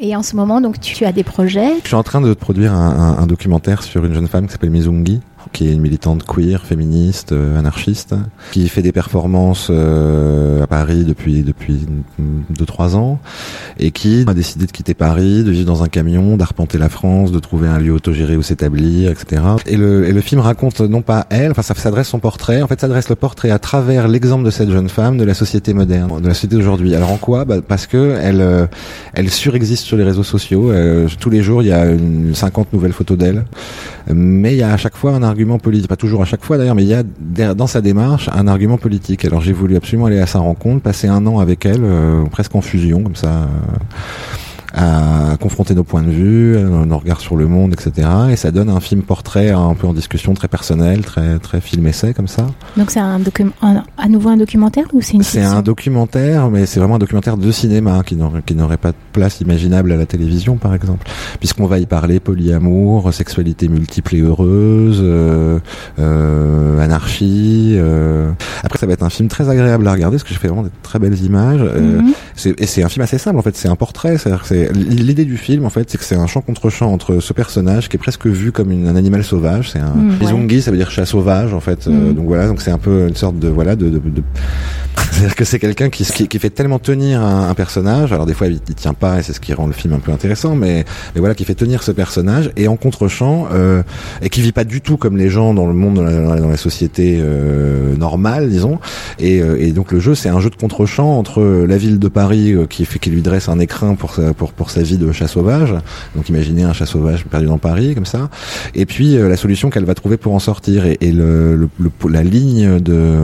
Et en ce moment, donc, tu as des projets. Je suis en train de produire un, un, un documentaire sur une jeune femme qui s'appelle Mizungi, qui est une militante queer, féministe, euh, anarchiste, qui fait des performances euh, à Paris depuis depuis deux trois ans et qui a décidé de quitter Paris, de vivre dans un camion, d'arpenter la France, de trouver un lieu autogéré où s'établir, etc. Et le, et le film raconte non pas elle, enfin ça s'adresse son portrait, en fait s'adresse le portrait à travers l'exemple de cette jeune femme de la société moderne, de la société d'aujourd'hui. Alors en quoi? Bah, Parce que elle euh, elle surexiste sur les réseaux sociaux. tous les jours il y a une 50 nouvelles photos d'elle, mais il y a à chaque fois un argument politique, pas toujours à chaque fois d'ailleurs, mais il y a dans sa démarche un argument politique. Alors j'ai voulu absolument aller à sa rencontre, passer un an avec elle, euh, presque en fusion comme ça. Euh, à confronter nos points de vue, euh, nos regards sur le monde, etc. Et ça donne un film portrait un peu en discussion, très personnel, très très film essai comme ça. Donc c'est un document, à nouveau un documentaire ou c'est une C'est un documentaire, mais c'est vraiment un documentaire de cinéma qui n'aurait pas de place imaginable à la télévision, par exemple, puisqu'on va y parler polyamour, sexualité multiple et heureuse, euh, euh, anarchie. Euh. Après, ça va être un film très agréable à regarder parce que j'ai fait vraiment des très belles images. Euh, mhm. Et c'est un film assez simple en fait. C'est un portrait, c'est l'idée du film en fait, c'est que c'est un champ contre champ entre ce personnage qui est presque vu comme une, un animal sauvage. C'est un mmh, ça veut dire chat sauvage en fait. Euh, mm. donc voilà, donc c'est un peu une sorte de voilà de, de, de... c'est-à-dire que c'est quelqu'un qui, qui, qui fait tellement tenir un, un, personnage. Alors des fois il, il tient pas et c'est ce qui rend le film un peu intéressant, mais, mais voilà qui fait tenir ce personnage et en contre-champ euh, et qui vit pas du tout comme les gens dans le monde dans la, dans la société euh, normale disons. Et, euh, et donc le jeu c'est un jeu de contre-champ entre la ville de Paris euh, qui fait qui lui dresse un écrin pour pour pour sa vie de chat sauvage. Donc imaginez un chat sauvage perdu dans Paris comme ça. Et puis euh, la solution qu'elle va trouver pour en sortir et, et le, le, la ligne de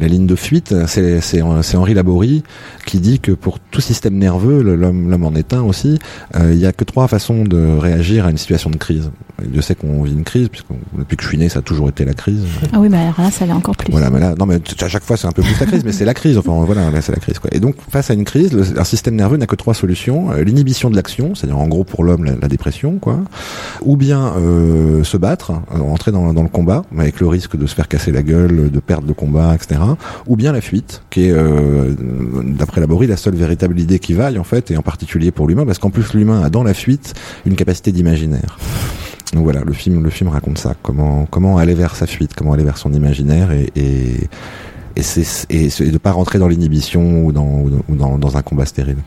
la ligne de fuite, c'est Henri Laborie qui dit que pour tout système nerveux, l'homme en est un aussi, euh, il y a que trois façons de réagir à une situation de crise. Je sais qu'on vit une crise, puisque depuis que je suis né, ça a toujours été la crise. Ah oui, mais alors là, ça l'est encore plus. Voilà, mais là, non, mais à chaque fois, c'est un peu plus la crise, mais c'est la crise. Enfin, voilà, là, c'est la crise. Quoi. Et donc, face à une crise, le, un système nerveux n'a que trois solutions euh, l'inhibition de l'action, c'est-à-dire en gros pour l'homme la, la, dépression, quoi, ou bien euh, se battre, entrer dans, dans le combat, avec le risque de se faire casser la gueule, de perdre le combat, etc. Ou bien la fuite, qui est, euh, d'après Laborie, la seule véritable idée qui vaille en fait, et en particulier pour l'humain, parce qu'en plus l'humain a dans la fuite une capacité d'imaginaire. Donc voilà, le film, le film raconte ça, comment comment aller vers sa fuite, comment aller vers son imaginaire et, et et, et, pas rentrer dans l'inhibition ou ou dans, dans un combat stérile.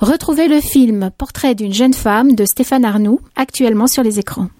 Retrouvez le film Portrait d'une jeune femme de Stéphane Arnoux actuellement sur les écrans.